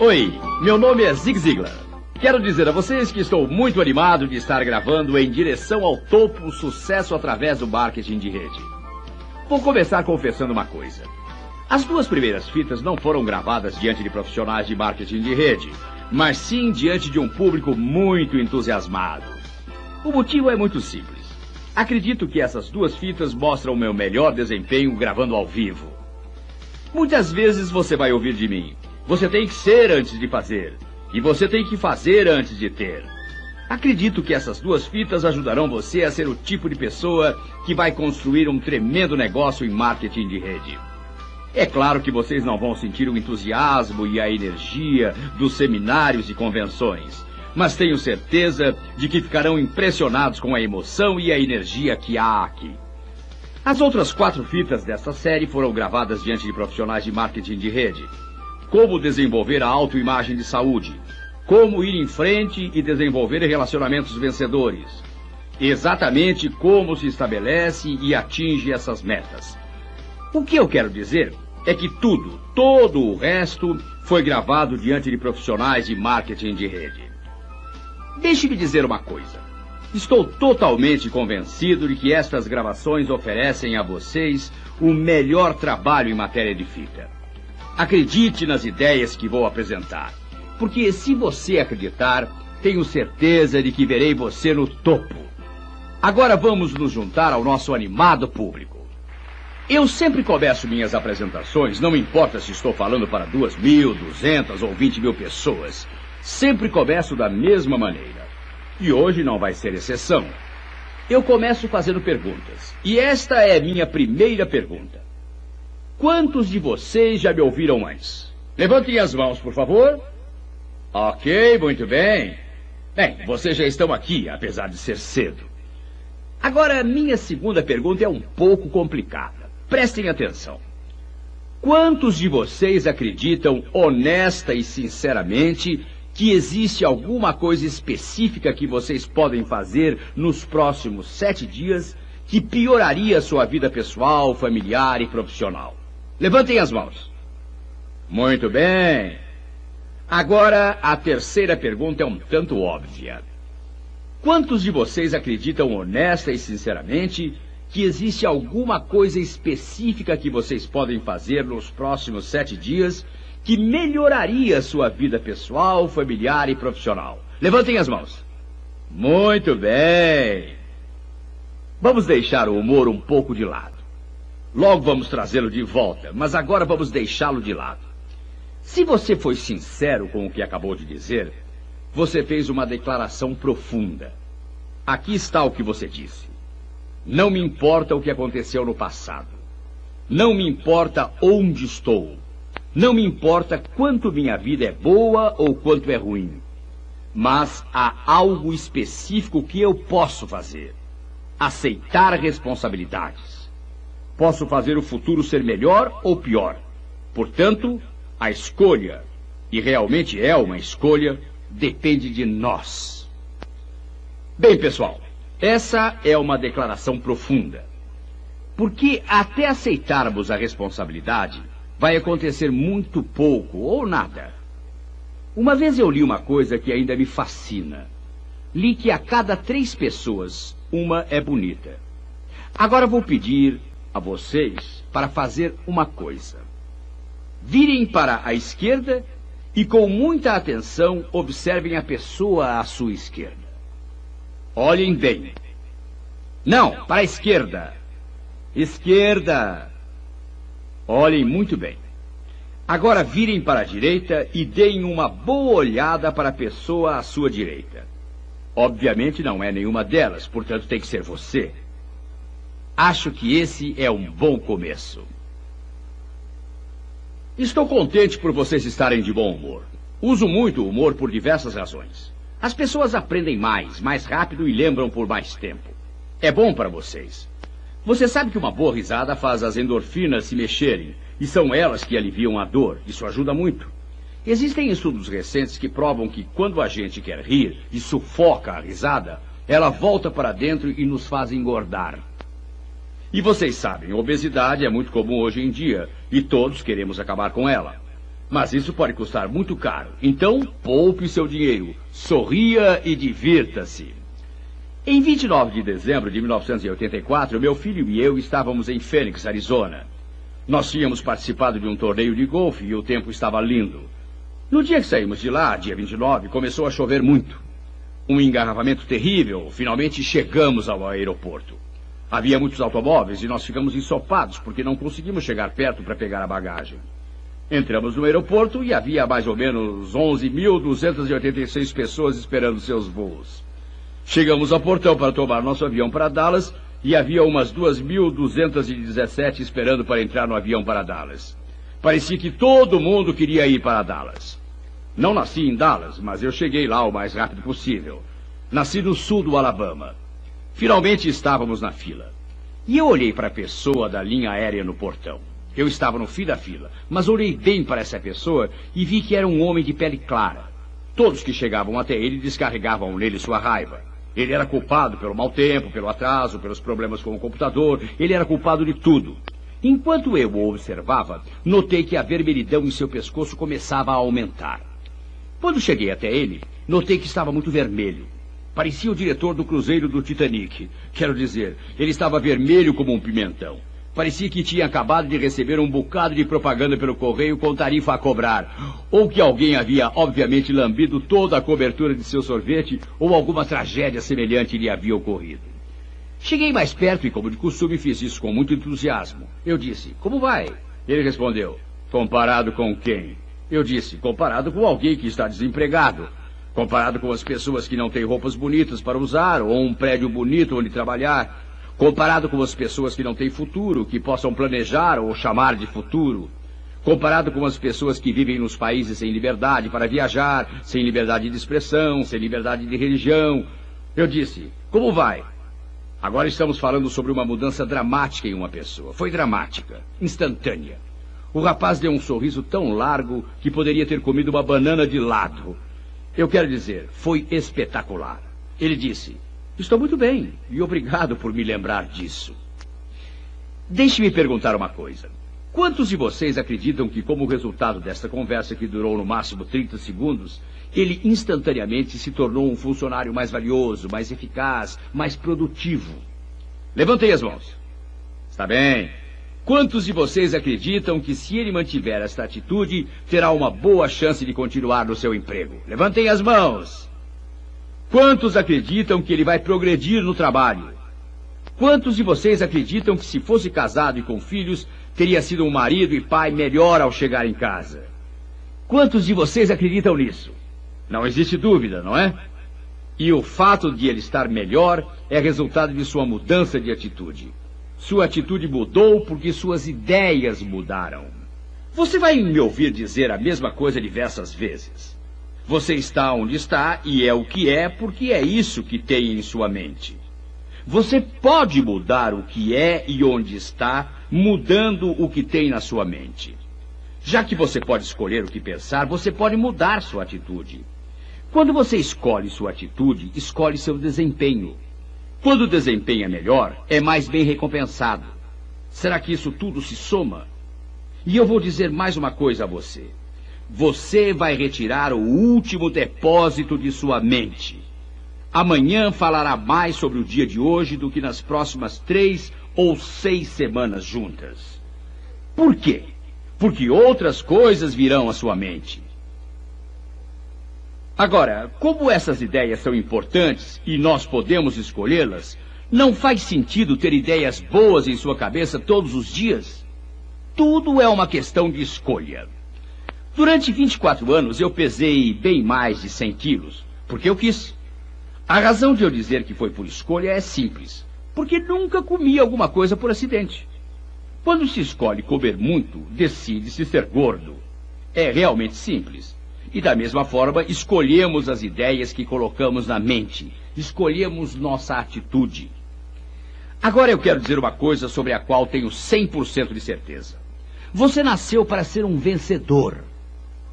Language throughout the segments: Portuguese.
Oi, meu nome é Zig Ziglar. Quero dizer a vocês que estou muito animado de estar gravando em direção ao topo sucesso através do marketing de rede. Vou começar confessando uma coisa. As duas primeiras fitas não foram gravadas diante de profissionais de marketing de rede, mas sim diante de um público muito entusiasmado. O motivo é muito simples. Acredito que essas duas fitas mostram o meu melhor desempenho gravando ao vivo. Muitas vezes você vai ouvir de mim. Você tem que ser antes de fazer. E você tem que fazer antes de ter. Acredito que essas duas fitas ajudarão você a ser o tipo de pessoa que vai construir um tremendo negócio em marketing de rede. É claro que vocês não vão sentir o entusiasmo e a energia dos seminários e convenções, mas tenho certeza de que ficarão impressionados com a emoção e a energia que há aqui. As outras quatro fitas desta série foram gravadas diante de profissionais de marketing de rede como desenvolver a autoimagem de saúde, como ir em frente e desenvolver relacionamentos vencedores. Exatamente como se estabelece e atinge essas metas. O que eu quero dizer é que tudo, todo o resto, foi gravado diante de profissionais de marketing de rede. Deixe-me dizer uma coisa. Estou totalmente convencido de que estas gravações oferecem a vocês o melhor trabalho em matéria de fita. Acredite nas ideias que vou apresentar. Porque se você acreditar, tenho certeza de que verei você no topo. Agora vamos nos juntar ao nosso animado público. Eu sempre começo minhas apresentações, não importa se estou falando para duas mil, duzentas ou vinte mil pessoas. Sempre começo da mesma maneira. E hoje não vai ser exceção. Eu começo fazendo perguntas. E esta é minha primeira pergunta. Quantos de vocês já me ouviram antes? Levantem as mãos, por favor. Ok, muito bem. Bem, vocês já estão aqui, apesar de ser cedo. Agora, minha segunda pergunta é um pouco complicada. Prestem atenção. Quantos de vocês acreditam, honesta e sinceramente, que existe alguma coisa específica que vocês podem fazer nos próximos sete dias que pioraria sua vida pessoal, familiar e profissional? Levantem as mãos. Muito bem. Agora, a terceira pergunta é um tanto óbvia. Quantos de vocês acreditam honesta e sinceramente que existe alguma coisa específica que vocês podem fazer nos próximos sete dias que melhoraria sua vida pessoal, familiar e profissional? Levantem as mãos. Muito bem. Vamos deixar o humor um pouco de lado. Logo vamos trazê-lo de volta, mas agora vamos deixá-lo de lado. Se você foi sincero com o que acabou de dizer, você fez uma declaração profunda. Aqui está o que você disse. Não me importa o que aconteceu no passado. Não me importa onde estou. Não me importa quanto minha vida é boa ou quanto é ruim. Mas há algo específico que eu posso fazer: aceitar responsabilidades. Posso fazer o futuro ser melhor ou pior. Portanto, a escolha, e realmente é uma escolha, depende de nós. Bem, pessoal, essa é uma declaração profunda. Porque até aceitarmos a responsabilidade, vai acontecer muito pouco ou nada. Uma vez eu li uma coisa que ainda me fascina. Li que a cada três pessoas, uma é bonita. Agora vou pedir a vocês para fazer uma coisa. Virem para a esquerda e com muita atenção observem a pessoa à sua esquerda. Olhem bem. Não, para a esquerda. Esquerda. Olhem muito bem. Agora virem para a direita e deem uma boa olhada para a pessoa à sua direita. Obviamente não é nenhuma delas, portanto tem que ser você. Acho que esse é um bom começo. Estou contente por vocês estarem de bom humor. Uso muito o humor por diversas razões. As pessoas aprendem mais, mais rápido e lembram por mais tempo. É bom para vocês. Você sabe que uma boa risada faz as endorfinas se mexerem, e são elas que aliviam a dor. Isso ajuda muito. Existem estudos recentes que provam que quando a gente quer rir e sufoca a risada, ela volta para dentro e nos faz engordar. E vocês sabem, obesidade é muito comum hoje em dia e todos queremos acabar com ela. Mas isso pode custar muito caro. Então, poupe seu dinheiro, sorria e divirta-se. Em 29 de dezembro de 1984, meu filho e eu estávamos em Phoenix, Arizona. Nós tínhamos participado de um torneio de golfe e o tempo estava lindo. No dia que saímos de lá, dia 29, começou a chover muito. Um engarrafamento terrível. Finalmente chegamos ao aeroporto. Havia muitos automóveis e nós ficamos ensopados porque não conseguimos chegar perto para pegar a bagagem. Entramos no aeroporto e havia mais ou menos 11.286 pessoas esperando seus voos. Chegamos ao portão para tomar nosso avião para Dallas e havia umas 2.217 esperando para entrar no avião para Dallas. Parecia que todo mundo queria ir para Dallas. Não nasci em Dallas, mas eu cheguei lá o mais rápido possível. Nasci no sul do Alabama. Finalmente estávamos na fila. E eu olhei para a pessoa da linha aérea no portão. Eu estava no fim da fila, mas olhei bem para essa pessoa e vi que era um homem de pele clara. Todos que chegavam até ele descarregavam nele sua raiva. Ele era culpado pelo mau tempo, pelo atraso, pelos problemas com o computador. Ele era culpado de tudo. Enquanto eu o observava, notei que a vermelhidão em seu pescoço começava a aumentar. Quando cheguei até ele, notei que estava muito vermelho. Parecia o diretor do cruzeiro do Titanic. Quero dizer, ele estava vermelho como um pimentão. Parecia que tinha acabado de receber um bocado de propaganda pelo correio com tarifa a cobrar. Ou que alguém havia, obviamente, lambido toda a cobertura de seu sorvete, ou alguma tragédia semelhante lhe havia ocorrido. Cheguei mais perto e, como de costume, fiz isso com muito entusiasmo. Eu disse: Como vai? Ele respondeu: Comparado com quem? Eu disse: Comparado com alguém que está desempregado. Comparado com as pessoas que não têm roupas bonitas para usar ou um prédio bonito onde trabalhar. Comparado com as pessoas que não têm futuro, que possam planejar ou chamar de futuro. Comparado com as pessoas que vivem nos países sem liberdade para viajar, sem liberdade de expressão, sem liberdade de religião. Eu disse: Como vai? Agora estamos falando sobre uma mudança dramática em uma pessoa. Foi dramática, instantânea. O rapaz deu um sorriso tão largo que poderia ter comido uma banana de lado. Eu quero dizer, foi espetacular. Ele disse: Estou muito bem e obrigado por me lembrar disso. Deixe-me perguntar uma coisa. Quantos de vocês acreditam que, como resultado desta conversa que durou no máximo 30 segundos, ele instantaneamente se tornou um funcionário mais valioso, mais eficaz, mais produtivo? Levantem as mãos. Está bem. Quantos de vocês acreditam que, se ele mantiver esta atitude, terá uma boa chance de continuar no seu emprego? Levantem as mãos. Quantos acreditam que ele vai progredir no trabalho? Quantos de vocês acreditam que, se fosse casado e com filhos, teria sido um marido e pai melhor ao chegar em casa? Quantos de vocês acreditam nisso? Não existe dúvida, não é? E o fato de ele estar melhor é resultado de sua mudança de atitude. Sua atitude mudou porque suas ideias mudaram. Você vai me ouvir dizer a mesma coisa diversas vezes. Você está onde está e é o que é porque é isso que tem em sua mente. Você pode mudar o que é e onde está, mudando o que tem na sua mente. Já que você pode escolher o que pensar, você pode mudar sua atitude. Quando você escolhe sua atitude, escolhe seu desempenho. Quando o desempenho é melhor, é mais bem recompensado. Será que isso tudo se soma? E eu vou dizer mais uma coisa a você. Você vai retirar o último depósito de sua mente. Amanhã falará mais sobre o dia de hoje do que nas próximas três ou seis semanas juntas. Por quê? Porque outras coisas virão à sua mente. Agora, como essas ideias são importantes e nós podemos escolhê-las, não faz sentido ter ideias boas em sua cabeça todos os dias? Tudo é uma questão de escolha. Durante 24 anos eu pesei bem mais de 100 quilos, porque eu quis. A razão de eu dizer que foi por escolha é simples, porque nunca comi alguma coisa por acidente. Quando se escolhe comer muito, decide-se ser gordo. É realmente simples. E da mesma forma, escolhemos as ideias que colocamos na mente. Escolhemos nossa atitude. Agora eu quero dizer uma coisa sobre a qual tenho 100% de certeza. Você nasceu para ser um vencedor.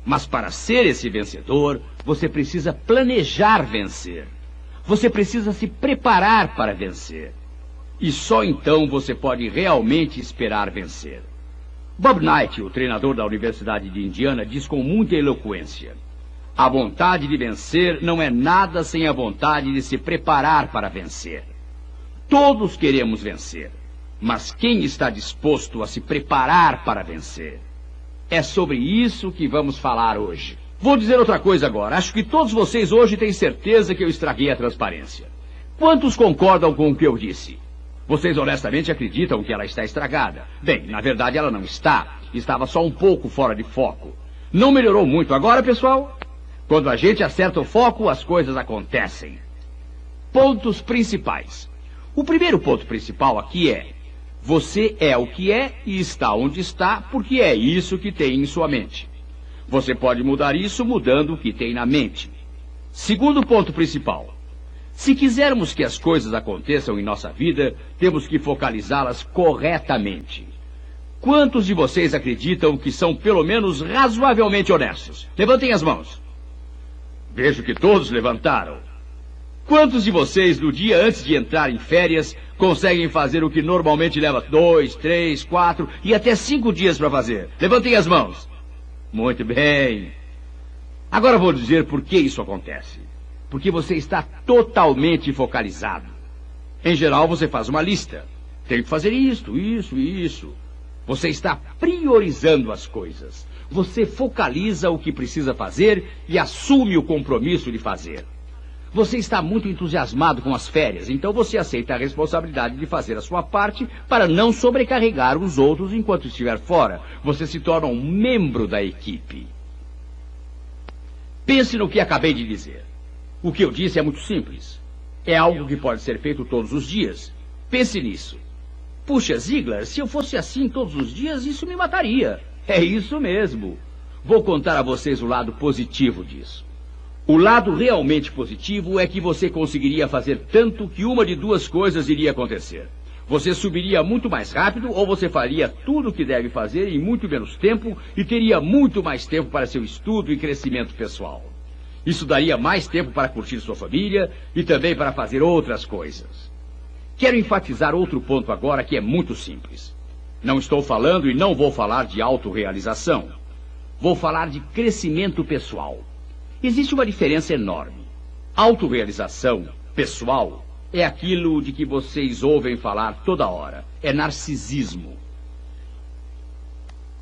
Mas para ser esse vencedor, você precisa planejar vencer. Você precisa se preparar para vencer. E só então você pode realmente esperar vencer. Bob Knight, o treinador da Universidade de Indiana, diz com muita eloquência: a vontade de vencer não é nada sem a vontade de se preparar para vencer. Todos queremos vencer, mas quem está disposto a se preparar para vencer? É sobre isso que vamos falar hoje. Vou dizer outra coisa agora. Acho que todos vocês hoje têm certeza que eu estraguei a transparência. Quantos concordam com o que eu disse? Vocês honestamente acreditam que ela está estragada? Bem, na verdade ela não está. Estava só um pouco fora de foco. Não melhorou muito agora, pessoal? Quando a gente acerta o foco, as coisas acontecem. Pontos principais. O primeiro ponto principal aqui é: você é o que é e está onde está porque é isso que tem em sua mente. Você pode mudar isso mudando o que tem na mente. Segundo ponto principal. Se quisermos que as coisas aconteçam em nossa vida, temos que focalizá-las corretamente. Quantos de vocês acreditam que são pelo menos razoavelmente honestos? Levantem as mãos. Vejo que todos levantaram. Quantos de vocês, no dia antes de entrar em férias, conseguem fazer o que normalmente leva dois, três, quatro e até cinco dias para fazer? Levantem as mãos. Muito bem. Agora vou dizer por que isso acontece. Porque você está totalmente focalizado. Em geral, você faz uma lista. Tenho que fazer isto, isso e isso. Você está priorizando as coisas. Você focaliza o que precisa fazer e assume o compromisso de fazer. Você está muito entusiasmado com as férias, então você aceita a responsabilidade de fazer a sua parte para não sobrecarregar os outros enquanto estiver fora. Você se torna um membro da equipe. Pense no que acabei de dizer. O que eu disse é muito simples. É algo que pode ser feito todos os dias. Pense nisso. Puxa, Ziegler, se eu fosse assim todos os dias, isso me mataria. É isso mesmo. Vou contar a vocês o lado positivo disso. O lado realmente positivo é que você conseguiria fazer tanto que uma de duas coisas iria acontecer. Você subiria muito mais rápido ou você faria tudo o que deve fazer em muito menos tempo e teria muito mais tempo para seu estudo e crescimento pessoal. Isso daria mais tempo para curtir sua família e também para fazer outras coisas. Quero enfatizar outro ponto agora que é muito simples. Não estou falando e não vou falar de autorrealização. Vou falar de crescimento pessoal. Existe uma diferença enorme. Autorealização pessoal é aquilo de que vocês ouvem falar toda hora. É narcisismo.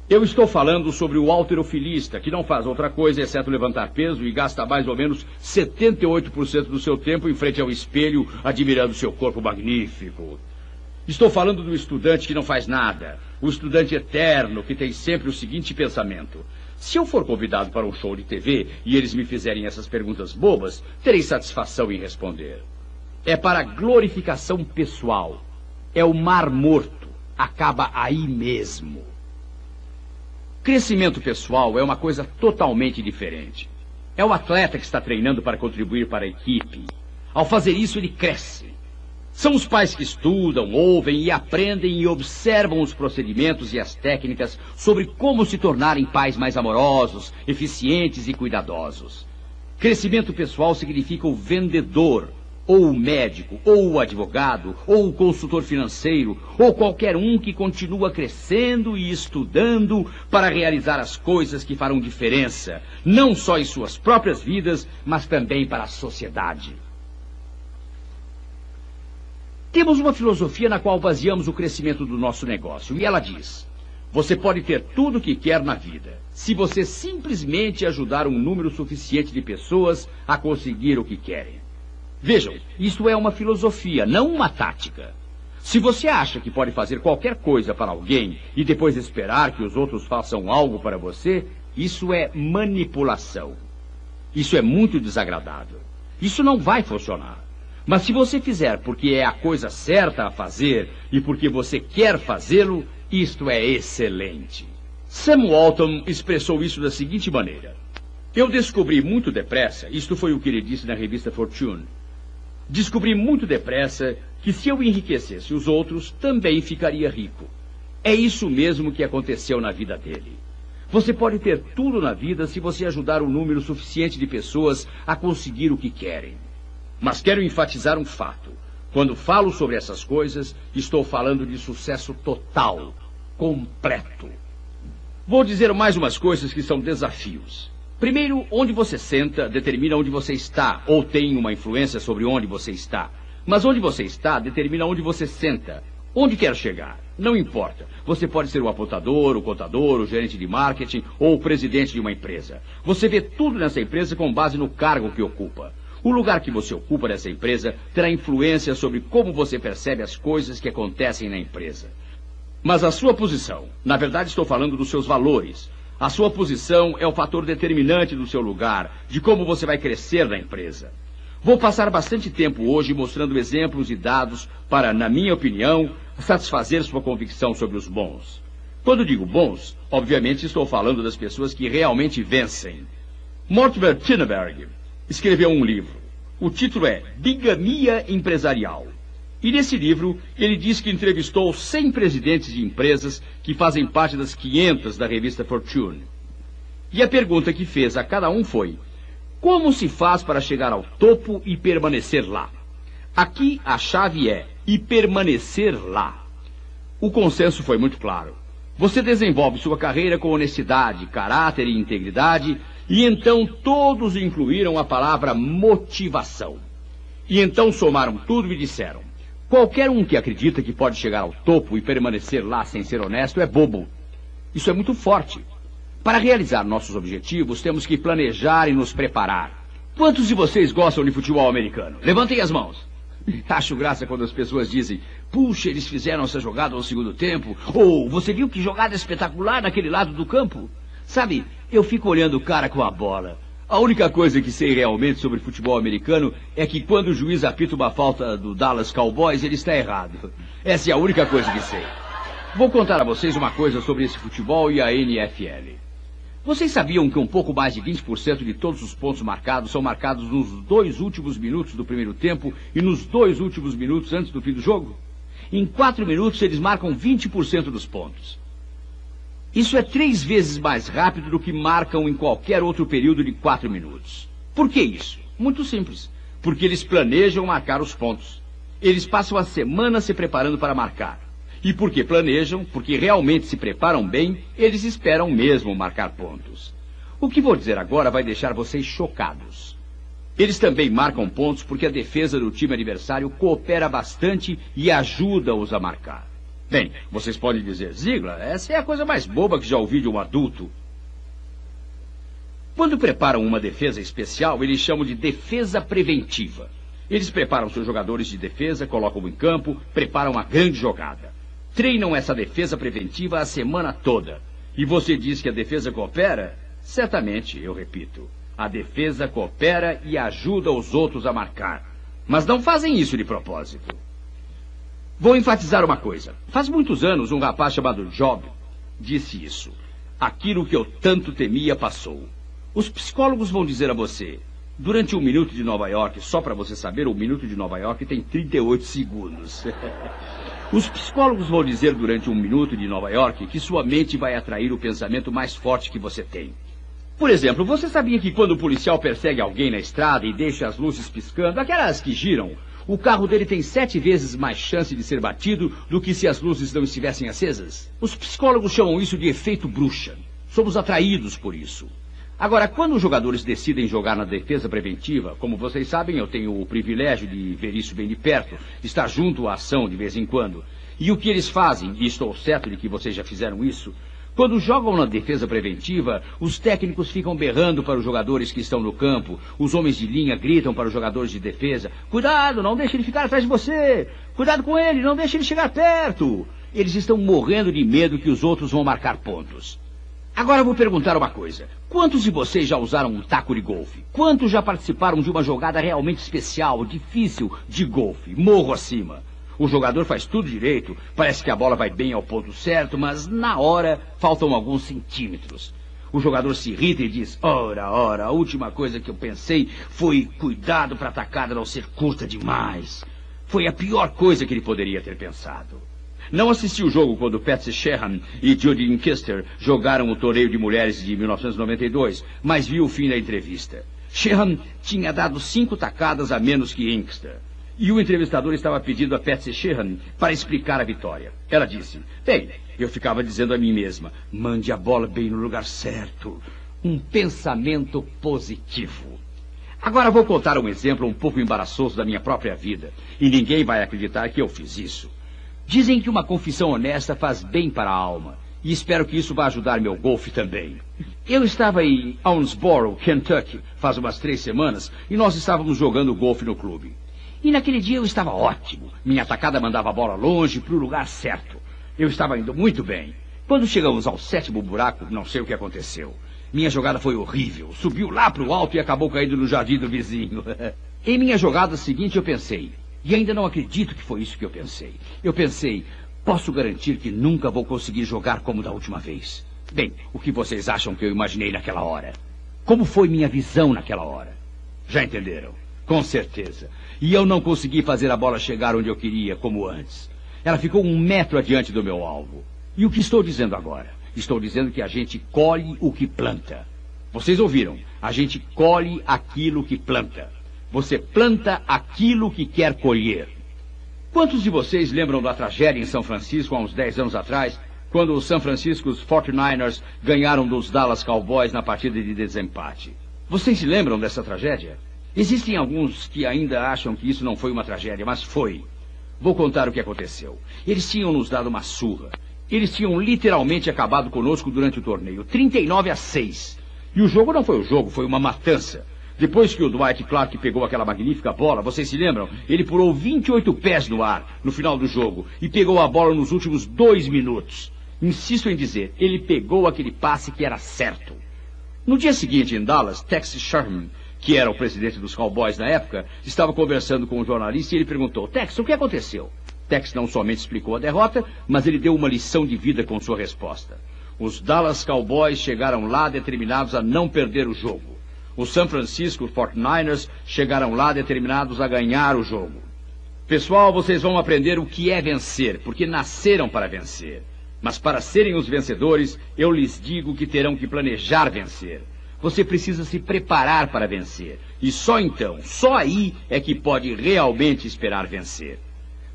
Eu estou falando sobre o alterofilista, que não faz outra coisa exceto levantar peso e gasta mais ou menos 78% do seu tempo em frente ao espelho, admirando seu corpo magnífico. Estou falando do estudante que não faz nada, o estudante eterno que tem sempre o seguinte pensamento: se eu for convidado para um show de TV e eles me fizerem essas perguntas bobas, terei satisfação em responder. É para glorificação pessoal. É o mar morto. Acaba aí mesmo. Crescimento pessoal é uma coisa totalmente diferente. É o atleta que está treinando para contribuir para a equipe. Ao fazer isso, ele cresce. São os pais que estudam, ouvem e aprendem e observam os procedimentos e as técnicas sobre como se tornarem pais mais amorosos, eficientes e cuidadosos. Crescimento pessoal significa o vendedor, ou o médico, ou o advogado, ou o consultor financeiro, ou qualquer um que continua crescendo e estudando para realizar as coisas que farão diferença, não só em suas próprias vidas, mas também para a sociedade. Temos uma filosofia na qual baseamos o crescimento do nosso negócio, e ela diz: você pode ter tudo o que quer na vida, se você simplesmente ajudar um número suficiente de pessoas a conseguir o que querem. Vejam, isto é uma filosofia, não uma tática. Se você acha que pode fazer qualquer coisa para alguém e depois esperar que os outros façam algo para você, isso é manipulação. Isso é muito desagradável. Isso não vai funcionar. Mas se você fizer porque é a coisa certa a fazer e porque você quer fazê-lo, isto é excelente. Sam Walton expressou isso da seguinte maneira: Eu descobri muito depressa, isto foi o que ele disse na revista Fortune. Descobri muito depressa que se eu enriquecesse os outros, também ficaria rico. É isso mesmo que aconteceu na vida dele. Você pode ter tudo na vida se você ajudar um número suficiente de pessoas a conseguir o que querem. Mas quero enfatizar um fato. Quando falo sobre essas coisas, estou falando de sucesso total, completo. Vou dizer mais umas coisas que são desafios. Primeiro, onde você senta determina onde você está, ou tem uma influência sobre onde você está. Mas onde você está determina onde você senta. Onde quer chegar? Não importa. Você pode ser o apontador, o contador, o gerente de marketing ou o presidente de uma empresa. Você vê tudo nessa empresa com base no cargo que ocupa. O lugar que você ocupa nessa empresa terá influência sobre como você percebe as coisas que acontecem na empresa. Mas a sua posição, na verdade estou falando dos seus valores. A sua posição é o fator determinante do seu lugar, de como você vai crescer na empresa. Vou passar bastante tempo hoje mostrando exemplos e dados para, na minha opinião, satisfazer sua convicção sobre os bons. Quando digo bons, obviamente estou falando das pessoas que realmente vencem. Mortimer Tinneberg escreveu um livro. O título é Bigamia Empresarial. E nesse livro, ele diz que entrevistou 100 presidentes de empresas que fazem parte das 500 da revista Fortune. E a pergunta que fez a cada um foi: Como se faz para chegar ao topo e permanecer lá? Aqui a chave é e permanecer lá. O consenso foi muito claro. Você desenvolve sua carreira com honestidade, caráter e integridade e então todos incluíram a palavra motivação. E então somaram tudo e disseram: qualquer um que acredita que pode chegar ao topo e permanecer lá sem ser honesto é bobo. Isso é muito forte. Para realizar nossos objetivos, temos que planejar e nos preparar. Quantos de vocês gostam de futebol americano? Levantem as mãos. Acho graça quando as pessoas dizem, puxa, eles fizeram essa jogada no segundo tempo. Ou, você viu que jogada espetacular naquele lado do campo? Sabe, eu fico olhando o cara com a bola. A única coisa que sei realmente sobre futebol americano é que quando o juiz apita uma falta do Dallas Cowboys, ele está errado. Essa é a única coisa que sei. Vou contar a vocês uma coisa sobre esse futebol e a NFL. Vocês sabiam que um pouco mais de 20% de todos os pontos marcados são marcados nos dois últimos minutos do primeiro tempo e nos dois últimos minutos antes do fim do jogo? Em quatro minutos eles marcam 20% dos pontos. Isso é três vezes mais rápido do que marcam em qualquer outro período de quatro minutos. Por que isso? Muito simples. Porque eles planejam marcar os pontos. Eles passam a semana se preparando para marcar. E porque planejam, porque realmente se preparam bem, eles esperam mesmo marcar pontos. O que vou dizer agora vai deixar vocês chocados. Eles também marcam pontos porque a defesa do time adversário coopera bastante e ajuda-os a marcar. Bem, vocês podem dizer, Ziegler, essa é a coisa mais boba que já ouvi de um adulto. Quando preparam uma defesa especial, eles chamam de defesa preventiva. Eles preparam seus jogadores de defesa, colocam em campo, preparam uma grande jogada. Treinam essa defesa preventiva a semana toda. E você diz que a defesa coopera? Certamente, eu repito. A defesa coopera e ajuda os outros a marcar. Mas não fazem isso de propósito. Vou enfatizar uma coisa. Faz muitos anos um rapaz chamado Job disse isso. Aquilo que eu tanto temia passou. Os psicólogos vão dizer a você, durante um minuto de Nova York, só para você saber, um minuto de Nova York tem 38 segundos. Os psicólogos vão dizer durante um minuto de Nova York que sua mente vai atrair o pensamento mais forte que você tem. Por exemplo, você sabia que quando o policial persegue alguém na estrada e deixa as luzes piscando, aquelas que giram, o carro dele tem sete vezes mais chance de ser batido do que se as luzes não estivessem acesas. Os psicólogos chamam isso de efeito bruxa. Somos atraídos por isso. Agora, quando os jogadores decidem jogar na defesa preventiva, como vocês sabem, eu tenho o privilégio de ver isso bem de perto, estar junto à ação de vez em quando. E o que eles fazem, e estou certo de que vocês já fizeram isso, quando jogam na defesa preventiva, os técnicos ficam berrando para os jogadores que estão no campo. Os homens de linha gritam para os jogadores de defesa: Cuidado, não deixe ele ficar atrás de você! Cuidado com ele, não deixe ele chegar perto! Eles estão morrendo de medo que os outros vão marcar pontos. Agora vou perguntar uma coisa. Quantos de vocês já usaram um taco de golfe? Quantos já participaram de uma jogada realmente especial, difícil, de golfe, morro acima? O jogador faz tudo direito, parece que a bola vai bem ao ponto certo, mas na hora faltam alguns centímetros. O jogador se irrita e diz: Ora, ora, a última coisa que eu pensei foi cuidado para a tacada não ser curta demais. Foi a pior coisa que ele poderia ter pensado. Não assisti o jogo quando Patsy Sheehan e Judy Inkister jogaram o torneio de mulheres de 1992, mas vi o fim da entrevista. Sheehan tinha dado cinco tacadas a menos que Inkster. E o entrevistador estava pedindo a Patsy Sheehan para explicar a vitória. Ela disse: Bem, eu ficava dizendo a mim mesma: mande a bola bem no lugar certo. Um pensamento positivo. Agora vou contar um exemplo um pouco embaraçoso da minha própria vida. E ninguém vai acreditar que eu fiz isso. Dizem que uma confissão honesta faz bem para a alma. E espero que isso vá ajudar meu golfe também. Eu estava em Owensboro, Kentucky, faz umas três semanas, e nós estávamos jogando golfe no clube. E naquele dia eu estava ótimo. Minha atacada mandava a bola longe para o lugar certo. Eu estava indo muito bem. Quando chegamos ao sétimo buraco, não sei o que aconteceu. Minha jogada foi horrível. Subiu lá para o alto e acabou caindo no jardim do vizinho. em minha jogada seguinte eu pensei, e ainda não acredito que foi isso que eu pensei. Eu pensei, posso garantir que nunca vou conseguir jogar como da última vez. Bem, o que vocês acham que eu imaginei naquela hora? Como foi minha visão naquela hora? Já entenderam? Com certeza. E eu não consegui fazer a bola chegar onde eu queria, como antes. Ela ficou um metro adiante do meu alvo. E o que estou dizendo agora? Estou dizendo que a gente colhe o que planta. Vocês ouviram? A gente colhe aquilo que planta. Você planta aquilo que quer colher. Quantos de vocês lembram da tragédia em São Francisco há uns 10 anos atrás, quando os San Francisco 49ers ganharam dos Dallas Cowboys na partida de desempate? Vocês se lembram dessa tragédia? Existem alguns que ainda acham que isso não foi uma tragédia, mas foi. Vou contar o que aconteceu. Eles tinham nos dado uma surra. Eles tinham literalmente acabado conosco durante o torneio. 39 a 6. E o jogo não foi o jogo, foi uma matança. Depois que o Dwight Clark pegou aquela magnífica bola, vocês se lembram? Ele pulou 28 pés no ar no final do jogo e pegou a bola nos últimos dois minutos. Insisto em dizer, ele pegou aquele passe que era certo. No dia seguinte, em Dallas, Texas Sherman que era o presidente dos Cowboys na época, estava conversando com um jornalista e ele perguntou: Tex, o que aconteceu? Tex não somente explicou a derrota, mas ele deu uma lição de vida com sua resposta. Os Dallas Cowboys chegaram lá determinados a não perder o jogo. Os San Francisco 49ers chegaram lá determinados a ganhar o jogo. Pessoal, vocês vão aprender o que é vencer, porque nasceram para vencer. Mas para serem os vencedores, eu lhes digo que terão que planejar vencer. Você precisa se preparar para vencer. E só então, só aí é que pode realmente esperar vencer.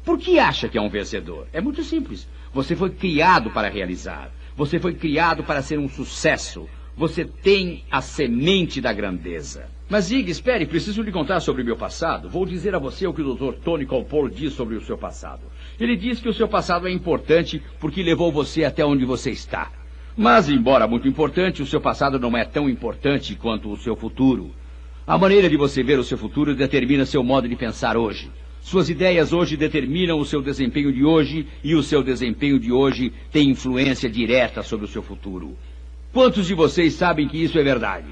Por que acha que é um vencedor? É muito simples. Você foi criado para realizar. Você foi criado para ser um sucesso. Você tem a semente da grandeza. Mas Zig, espere, preciso lhe contar sobre o meu passado. Vou dizer a você o que o Dr. Tony Colpole diz sobre o seu passado. Ele diz que o seu passado é importante porque levou você até onde você está. Mas, embora muito importante, o seu passado não é tão importante quanto o seu futuro. A maneira de você ver o seu futuro determina seu modo de pensar hoje. Suas ideias hoje determinam o seu desempenho de hoje e o seu desempenho de hoje tem influência direta sobre o seu futuro. Quantos de vocês sabem que isso é verdade?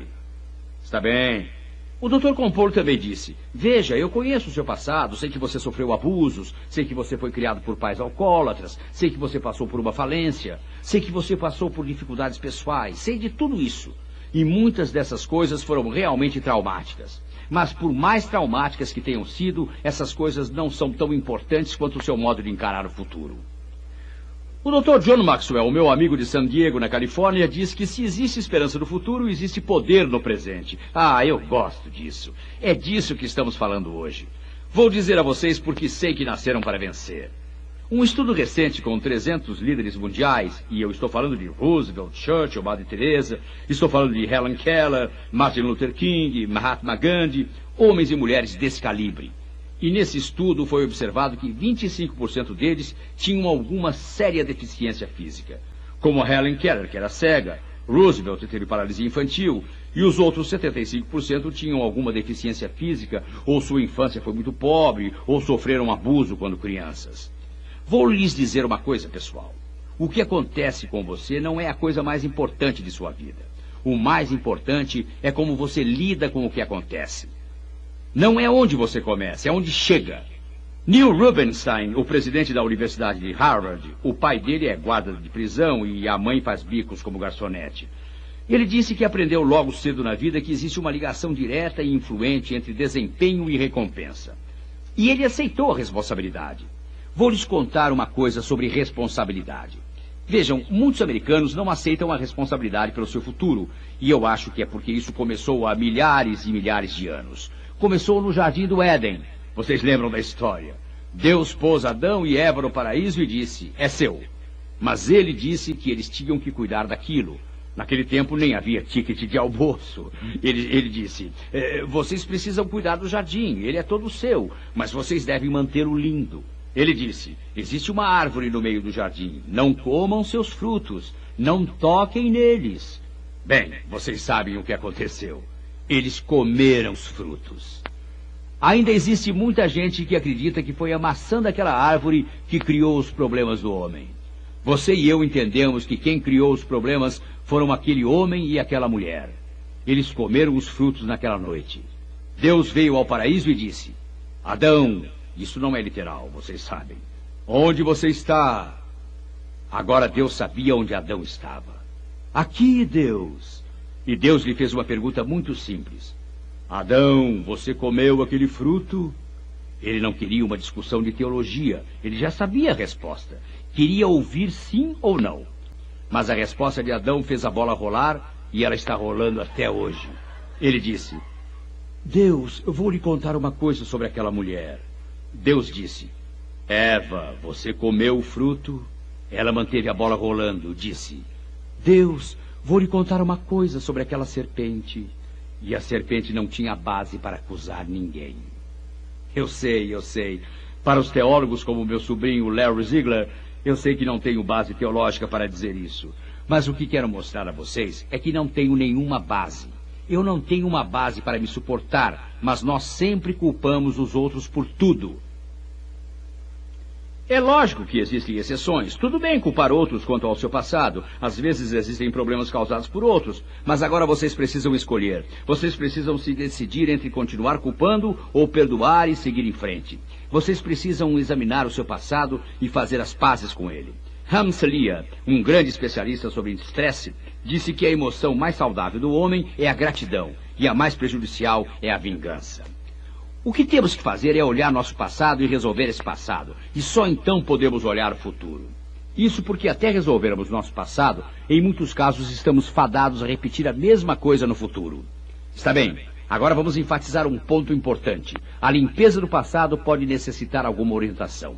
Está bem. O Dr. Compor também disse: Veja, eu conheço o seu passado, sei que você sofreu abusos, sei que você foi criado por pais alcoólatras, sei que você passou por uma falência, sei que você passou por dificuldades pessoais, sei de tudo isso. E muitas dessas coisas foram realmente traumáticas. Mas por mais traumáticas que tenham sido, essas coisas não são tão importantes quanto o seu modo de encarar o futuro. O Dr. John Maxwell, meu amigo de San Diego, na Califórnia, diz que se existe esperança no futuro, existe poder no presente. Ah, eu gosto disso. É disso que estamos falando hoje. Vou dizer a vocês porque sei que nasceram para vencer. Um estudo recente com 300 líderes mundiais, e eu estou falando de Roosevelt, Churchill, Madre Teresa, estou falando de Helen Keller, Martin Luther King, Mahatma Gandhi, homens e mulheres desse calibre. E nesse estudo foi observado que 25% deles tinham alguma séria deficiência física, como Helen Keller, que era cega, Roosevelt teve paralisia infantil, e os outros 75% tinham alguma deficiência física, ou sua infância foi muito pobre, ou sofreram abuso quando crianças. Vou lhes dizer uma coisa, pessoal. O que acontece com você não é a coisa mais importante de sua vida. O mais importante é como você lida com o que acontece. Não é onde você começa, é onde chega. Neil Rubenstein, o presidente da Universidade de Harvard, o pai dele é guarda de prisão e a mãe faz bicos como garçonete. Ele disse que aprendeu logo cedo na vida que existe uma ligação direta e influente entre desempenho e recompensa. E ele aceitou a responsabilidade. Vou lhes contar uma coisa sobre responsabilidade. Vejam, muitos americanos não aceitam a responsabilidade pelo seu futuro, e eu acho que é porque isso começou há milhares e milhares de anos. Começou no Jardim do Éden, Vocês lembram da história? Deus pôs Adão e Eva no paraíso e disse: É seu. Mas ele disse que eles tinham que cuidar daquilo. Naquele tempo nem havia ticket de almoço. Ele, ele disse: é, Vocês precisam cuidar do jardim, ele é todo seu, mas vocês devem mantê-lo lindo. Ele disse: Existe uma árvore no meio do jardim. Não comam seus frutos. Não toquem neles. Bem, vocês sabem o que aconteceu. Eles comeram os frutos. Ainda existe muita gente que acredita que foi a maçã daquela árvore que criou os problemas do homem. Você e eu entendemos que quem criou os problemas foram aquele homem e aquela mulher. Eles comeram os frutos naquela noite. Deus veio ao paraíso e disse: Adão, isso não é literal, vocês sabem. Onde você está? Agora Deus sabia onde Adão estava. Aqui, Deus. E Deus lhe fez uma pergunta muito simples: Adão, você comeu aquele fruto? Ele não queria uma discussão de teologia, ele já sabia a resposta. Queria ouvir sim ou não. Mas a resposta de Adão fez a bola rolar e ela está rolando até hoje. Ele disse: Deus, eu vou lhe contar uma coisa sobre aquela mulher. Deus disse: Eva, você comeu o fruto? Ela manteve a bola rolando, disse: Deus, vou lhe contar uma coisa sobre aquela serpente. E a serpente não tinha base para acusar ninguém. Eu sei, eu sei. Para os teólogos como meu sobrinho Larry Ziegler, eu sei que não tenho base teológica para dizer isso. Mas o que quero mostrar a vocês é que não tenho nenhuma base. Eu não tenho uma base para me suportar, mas nós sempre culpamos os outros por tudo. É lógico que existem exceções. Tudo bem culpar outros quanto ao seu passado. Às vezes existem problemas causados por outros. Mas agora vocês precisam escolher. Vocês precisam se decidir entre continuar culpando ou perdoar e seguir em frente. Vocês precisam examinar o seu passado e fazer as pazes com ele. Hamsalia, um grande especialista sobre estresse, disse que a emoção mais saudável do homem é a gratidão e a mais prejudicial é a vingança. O que temos que fazer é olhar nosso passado e resolver esse passado. E só então podemos olhar o futuro. Isso porque até resolvermos nosso passado, em muitos casos estamos fadados a repetir a mesma coisa no futuro. Está bem, agora vamos enfatizar um ponto importante. A limpeza do passado pode necessitar alguma orientação.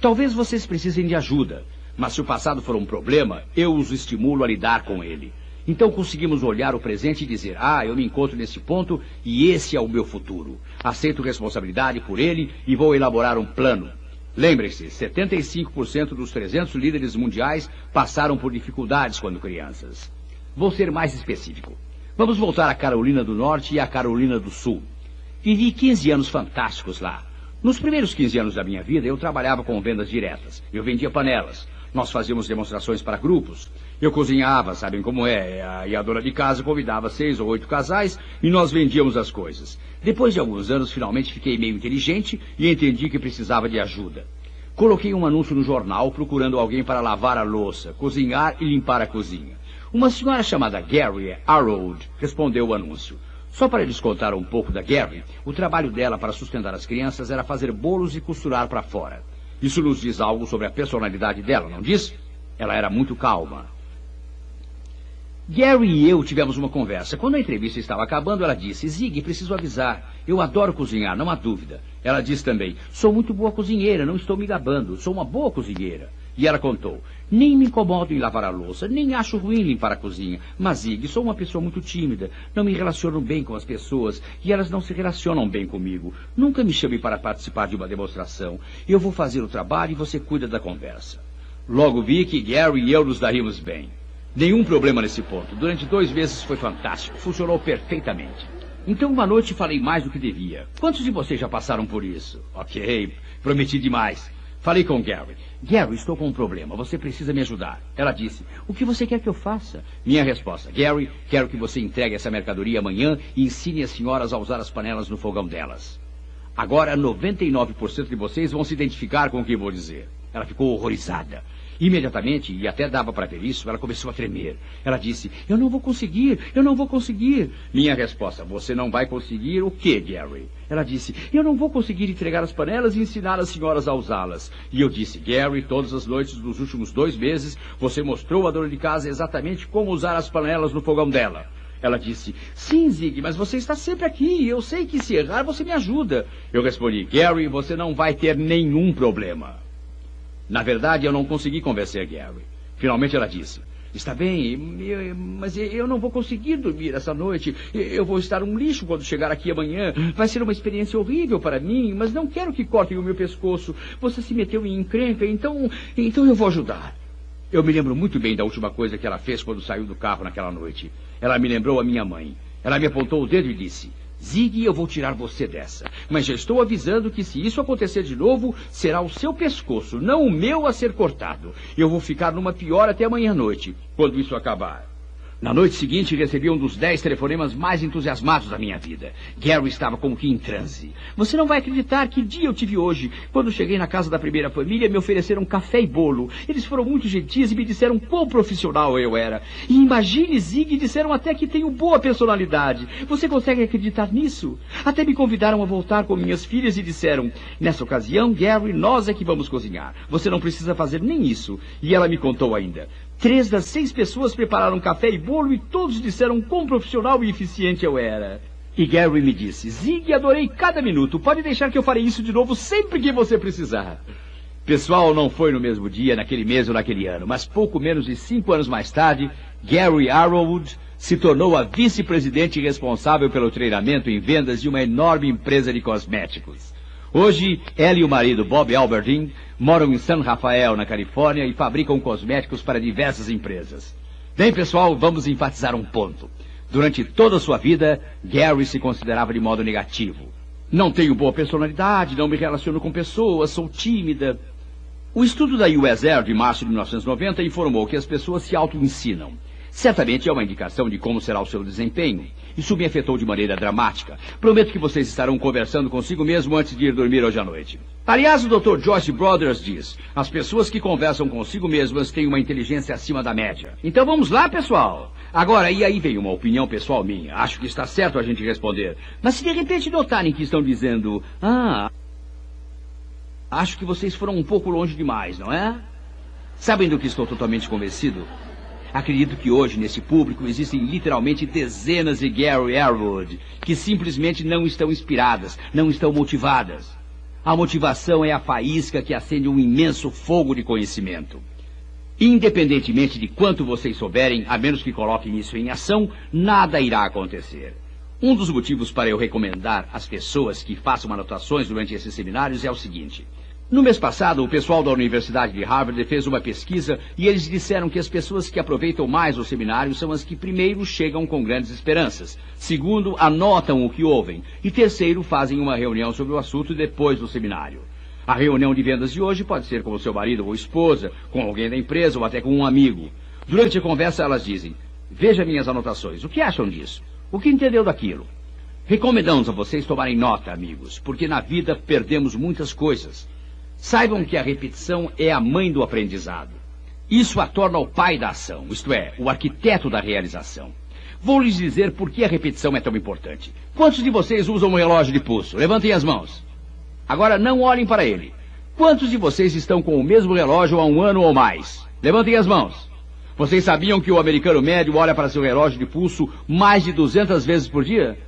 Talvez vocês precisem de ajuda, mas se o passado for um problema, eu os estimulo a lidar com ele. Então conseguimos olhar o presente e dizer: ah, eu me encontro nesse ponto e esse é o meu futuro. Aceito responsabilidade por ele e vou elaborar um plano. Lembre-se, 75% dos 300 líderes mundiais passaram por dificuldades quando crianças. Vou ser mais específico. Vamos voltar à Carolina do Norte e à Carolina do Sul. Vivi 15 anos fantásticos lá. Nos primeiros 15 anos da minha vida, eu trabalhava com vendas diretas. Eu vendia panelas. Nós fazíamos demonstrações para grupos. Eu cozinhava, sabem como é, e a dona de casa convidava seis ou oito casais e nós vendíamos as coisas. Depois de alguns anos, finalmente fiquei meio inteligente e entendi que precisava de ajuda. Coloquei um anúncio no jornal procurando alguém para lavar a louça, cozinhar e limpar a cozinha. Uma senhora chamada Gary Arrold respondeu o anúncio. Só para lhes contar um pouco da Gary, o trabalho dela para sustentar as crianças era fazer bolos e costurar para fora. Isso nos diz algo sobre a personalidade dela, não diz? Ela era muito calma. Gary e eu tivemos uma conversa. Quando a entrevista estava acabando, ela disse: Zig, preciso avisar. Eu adoro cozinhar, não há dúvida. Ela disse também: Sou muito boa cozinheira, não estou me gabando. Sou uma boa cozinheira. E ela contou: Nem me incomodo em lavar a louça, nem acho ruim limpar a cozinha. Mas, Zig, sou uma pessoa muito tímida. Não me relaciono bem com as pessoas e elas não se relacionam bem comigo. Nunca me chame para participar de uma demonstração. Eu vou fazer o trabalho e você cuida da conversa. Logo vi que Gary e eu nos daríamos bem. Nenhum problema nesse ponto. Durante dois meses foi fantástico. Funcionou perfeitamente. Então, uma noite falei mais do que devia. Quantos de vocês já passaram por isso? Ok, prometi demais. Falei com Gary. Gary, estou com um problema. Você precisa me ajudar. Ela disse: O que você quer que eu faça? Minha resposta: Gary, quero que você entregue essa mercadoria amanhã e ensine as senhoras a usar as panelas no fogão delas. Agora, 99% de vocês vão se identificar com o que vou dizer. Ela ficou horrorizada. Imediatamente, e até dava para ver isso, ela começou a tremer. Ela disse: Eu não vou conseguir, eu não vou conseguir. Minha resposta: Você não vai conseguir o quê, Gary? Ela disse: Eu não vou conseguir entregar as panelas e ensinar as senhoras a usá-las. E eu disse: Gary, todas as noites dos últimos dois meses, você mostrou à dona de casa exatamente como usar as panelas no fogão dela. Ela disse, sim, Zig, mas você está sempre aqui. Eu sei que se errar, você me ajuda. Eu respondi, Gary, você não vai ter nenhum problema. Na verdade, eu não consegui convencer Gary. Finalmente ela disse, Está bem, mas eu não vou conseguir dormir essa noite. Eu vou estar um lixo quando chegar aqui amanhã. Vai ser uma experiência horrível para mim, mas não quero que cortem o meu pescoço. Você se meteu em encrenca, então, então eu vou ajudar. Eu me lembro muito bem da última coisa que ela fez quando saiu do carro naquela noite. Ela me lembrou a minha mãe. Ela me apontou o dedo e disse: Zig, eu vou tirar você dessa. Mas já estou avisando que se isso acontecer de novo, será o seu pescoço, não o meu, a ser cortado. Eu vou ficar numa pior até amanhã à noite, quando isso acabar. Na noite seguinte, recebi um dos dez telefonemas mais entusiasmados da minha vida. Gary estava como que em transe. Você não vai acreditar que dia eu tive hoje. Quando cheguei na casa da primeira família, me ofereceram café e bolo. Eles foram muito gentis e me disseram quão profissional eu era. E imagine, Zig, disseram até que tenho boa personalidade. Você consegue acreditar nisso? Até me convidaram a voltar com minhas filhas e disseram, nessa ocasião, Gary, nós é que vamos cozinhar. Você não precisa fazer nem isso. E ela me contou ainda. Três das seis pessoas prepararam café e bolo e todos disseram quão profissional e eficiente eu era. E Gary me disse, Zig, adorei cada minuto. Pode deixar que eu farei isso de novo sempre que você precisar. Pessoal, não foi no mesmo dia, naquele mês ou naquele ano, mas pouco menos de cinco anos mais tarde, Gary Arrowwood se tornou a vice-presidente responsável pelo treinamento em vendas de uma enorme empresa de cosméticos. Hoje, ela e o marido Bob Albertine moram em San Rafael, na Califórnia, e fabricam cosméticos para diversas empresas. Bem, pessoal, vamos enfatizar um ponto. Durante toda a sua vida, Gary se considerava de modo negativo. Não tenho boa personalidade, não me relaciono com pessoas, sou tímida. O estudo da US Air de março de 1990 informou que as pessoas se auto-ensinam. Certamente é uma indicação de como será o seu desempenho. Isso me afetou de maneira dramática. Prometo que vocês estarão conversando consigo mesmo antes de ir dormir hoje à noite. Aliás, o Dr. Joyce Brothers diz: as pessoas que conversam consigo mesmas têm uma inteligência acima da média. Então vamos lá, pessoal. Agora, e aí vem uma opinião pessoal minha. Acho que está certo a gente responder. Mas se de repente notarem que estão dizendo: Ah, acho que vocês foram um pouco longe demais, não é? Sabem do que estou totalmente convencido? Acredito que hoje, nesse público, existem literalmente dezenas de Gary Airwood que simplesmente não estão inspiradas, não estão motivadas. A motivação é a faísca que acende um imenso fogo de conhecimento. Independentemente de quanto vocês souberem, a menos que coloquem isso em ação, nada irá acontecer. Um dos motivos para eu recomendar às pessoas que façam anotações durante esses seminários é o seguinte. No mês passado, o pessoal da Universidade de Harvard fez uma pesquisa e eles disseram que as pessoas que aproveitam mais o seminário são as que primeiro chegam com grandes esperanças, segundo, anotam o que ouvem e terceiro, fazem uma reunião sobre o assunto depois do seminário. A reunião de vendas de hoje pode ser com o seu marido ou esposa, com alguém da empresa ou até com um amigo. Durante a conversa, elas dizem: Veja minhas anotações. O que acham disso? O que entendeu daquilo? Recomendamos a vocês tomarem nota, amigos, porque na vida perdemos muitas coisas. Saibam que a repetição é a mãe do aprendizado. Isso a torna o pai da ação, isto é, o arquiteto da realização. Vou lhes dizer por que a repetição é tão importante. Quantos de vocês usam um relógio de pulso? Levantem as mãos. Agora não olhem para ele. Quantos de vocês estão com o mesmo relógio há um ano ou mais? Levantem as mãos. Vocês sabiam que o americano médio olha para seu relógio de pulso mais de 200 vezes por dia?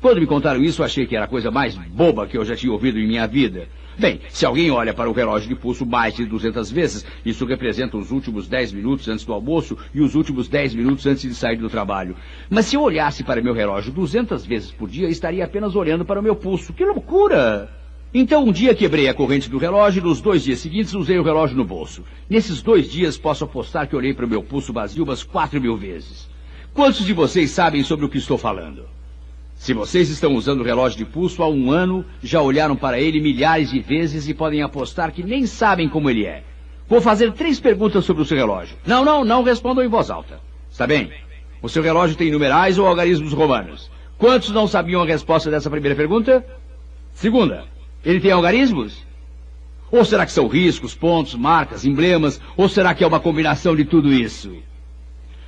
Quando me contaram isso, achei que era a coisa mais boba que eu já tinha ouvido em minha vida. Bem, se alguém olha para o relógio de pulso mais de 200 vezes, isso representa os últimos 10 minutos antes do almoço e os últimos 10 minutos antes de sair do trabalho. Mas se eu olhasse para meu relógio 200 vezes por dia, estaria apenas olhando para o meu pulso. Que loucura! Então, um dia quebrei a corrente do relógio e nos dois dias seguintes usei o relógio no bolso. Nesses dois dias, posso apostar que olhei para o meu pulso vazio umas 4 mil vezes. Quantos de vocês sabem sobre o que estou falando? Se vocês estão usando o relógio de pulso há um ano, já olharam para ele milhares de vezes e podem apostar que nem sabem como ele é. Vou fazer três perguntas sobre o seu relógio. Não, não, não respondam em voz alta. Está bem? O seu relógio tem numerais ou algarismos romanos? Quantos não sabiam a resposta dessa primeira pergunta? Segunda, ele tem algarismos? Ou será que são riscos, pontos, marcas, emblemas? Ou será que é uma combinação de tudo isso?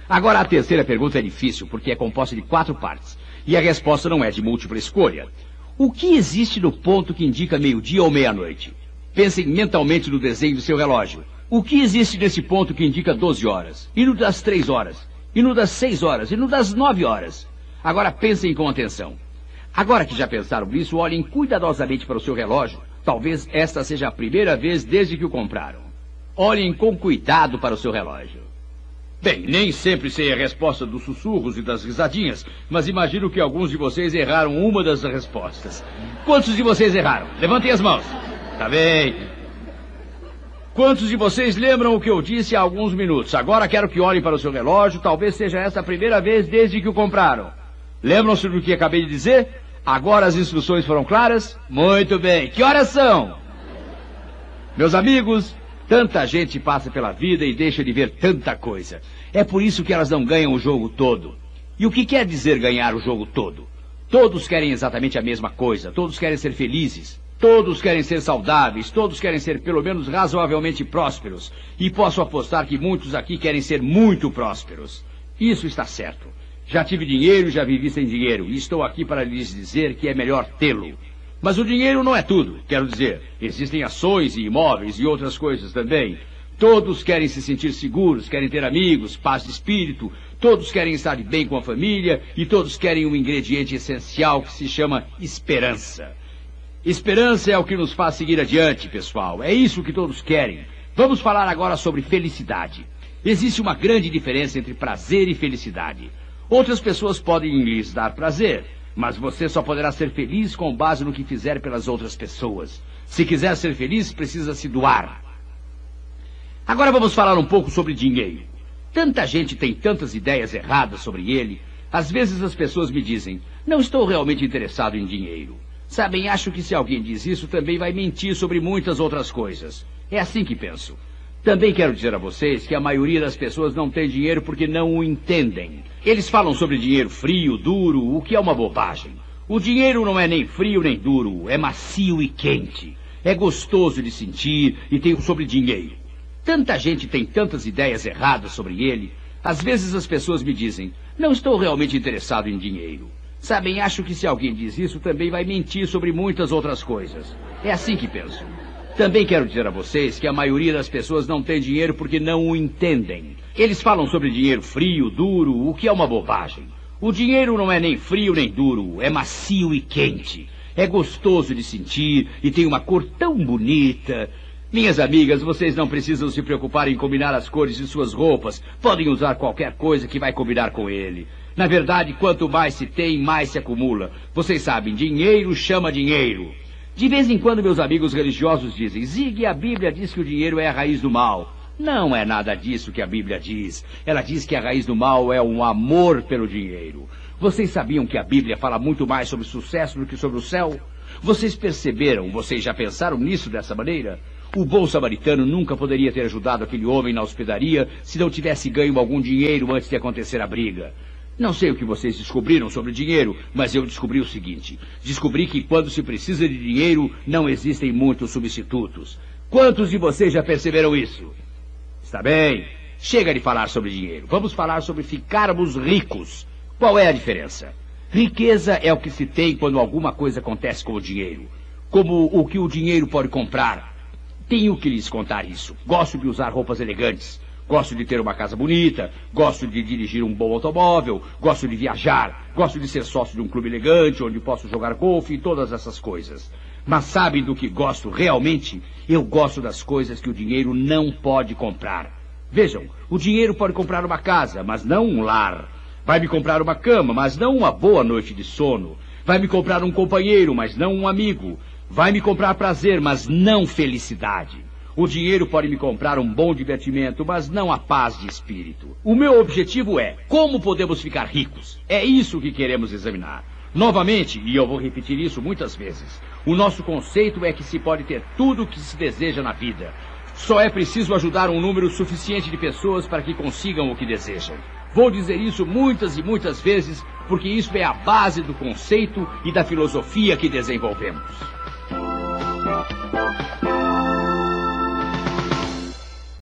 Agora a terceira pergunta é difícil, porque é composta de quatro partes. E a resposta não é de múltipla escolha. O que existe no ponto que indica meio-dia ou meia-noite? Pensem mentalmente no desenho do seu relógio. O que existe nesse ponto que indica 12 horas? E no das 3 horas? E no das 6 horas? E no das 9 horas? Agora pensem com atenção. Agora que já pensaram nisso, olhem cuidadosamente para o seu relógio. Talvez esta seja a primeira vez desde que o compraram. Olhem com cuidado para o seu relógio. Bem, nem sempre sei a resposta dos sussurros e das risadinhas, mas imagino que alguns de vocês erraram uma das respostas. Quantos de vocês erraram? Levantem as mãos. Tá bem. Quantos de vocês lembram o que eu disse há alguns minutos? Agora quero que olhem para o seu relógio, talvez seja essa a primeira vez desde que o compraram. Lembram-se do que acabei de dizer? Agora as instruções foram claras? Muito bem. Que horas são? Meus amigos, tanta gente passa pela vida e deixa de ver tanta coisa. É por isso que elas não ganham o jogo todo. E o que quer dizer ganhar o jogo todo? Todos querem exatamente a mesma coisa, todos querem ser felizes, todos querem ser saudáveis, todos querem ser pelo menos razoavelmente prósperos. E posso apostar que muitos aqui querem ser muito prósperos. Isso está certo. Já tive dinheiro já vivi sem dinheiro, e estou aqui para lhes dizer que é melhor tê-lo. Mas o dinheiro não é tudo, quero dizer. Existem ações e imóveis e outras coisas também. Todos querem se sentir seguros, querem ter amigos, paz de espírito, todos querem estar bem com a família e todos querem um ingrediente essencial que se chama esperança. Esperança é o que nos faz seguir adiante, pessoal. É isso que todos querem. Vamos falar agora sobre felicidade. Existe uma grande diferença entre prazer e felicidade. Outras pessoas podem lhes dar prazer, mas você só poderá ser feliz com base no que fizer pelas outras pessoas. Se quiser ser feliz, precisa se doar. Agora vamos falar um pouco sobre dinheiro. Tanta gente tem tantas ideias erradas sobre ele. Às vezes as pessoas me dizem: Não estou realmente interessado em dinheiro. Sabem, acho que se alguém diz isso também vai mentir sobre muitas outras coisas. É assim que penso. Também quero dizer a vocês que a maioria das pessoas não tem dinheiro porque não o entendem. Eles falam sobre dinheiro frio, duro, o que é uma bobagem. O dinheiro não é nem frio nem duro, é macio e quente. É gostoso de sentir e tem sobre dinheiro. Tanta gente tem tantas ideias erradas sobre ele. Às vezes as pessoas me dizem: Não estou realmente interessado em dinheiro. Sabem, acho que se alguém diz isso também vai mentir sobre muitas outras coisas. É assim que penso. Também quero dizer a vocês que a maioria das pessoas não tem dinheiro porque não o entendem. Eles falam sobre dinheiro frio, duro, o que é uma bobagem. O dinheiro não é nem frio nem duro, é macio e quente. É gostoso de sentir e tem uma cor tão bonita. Minhas amigas, vocês não precisam se preocupar em combinar as cores de suas roupas. Podem usar qualquer coisa que vai combinar com ele. Na verdade, quanto mais se tem, mais se acumula. Vocês sabem, dinheiro chama dinheiro. De vez em quando meus amigos religiosos dizem, Zig, a Bíblia diz que o dinheiro é a raiz do mal. Não é nada disso que a Bíblia diz. Ela diz que a raiz do mal é um amor pelo dinheiro. Vocês sabiam que a Bíblia fala muito mais sobre sucesso do que sobre o céu? Vocês perceberam, vocês já pensaram nisso dessa maneira? O bom samaritano nunca poderia ter ajudado aquele homem na hospedaria se não tivesse ganho algum dinheiro antes de acontecer a briga. Não sei o que vocês descobriram sobre dinheiro, mas eu descobri o seguinte: descobri que quando se precisa de dinheiro, não existem muitos substitutos. Quantos de vocês já perceberam isso? Está bem. Chega de falar sobre dinheiro. Vamos falar sobre ficarmos ricos. Qual é a diferença? Riqueza é o que se tem quando alguma coisa acontece com o dinheiro. Como o que o dinheiro pode comprar. Tenho que lhes contar isso. Gosto de usar roupas elegantes. Gosto de ter uma casa bonita, gosto de dirigir um bom automóvel, gosto de viajar, gosto de ser sócio de um clube elegante onde posso jogar golfe e todas essas coisas. Mas sabem do que gosto realmente? Eu gosto das coisas que o dinheiro não pode comprar. Vejam, o dinheiro pode comprar uma casa, mas não um lar. Vai me comprar uma cama, mas não uma boa noite de sono. Vai me comprar um companheiro, mas não um amigo. Vai me comprar prazer, mas não felicidade. O dinheiro pode me comprar um bom divertimento, mas não a paz de espírito. O meu objetivo é como podemos ficar ricos. É isso que queremos examinar. Novamente, e eu vou repetir isso muitas vezes, o nosso conceito é que se pode ter tudo o que se deseja na vida. Só é preciso ajudar um número suficiente de pessoas para que consigam o que desejam. Vou dizer isso muitas e muitas vezes, porque isso é a base do conceito e da filosofia que desenvolvemos.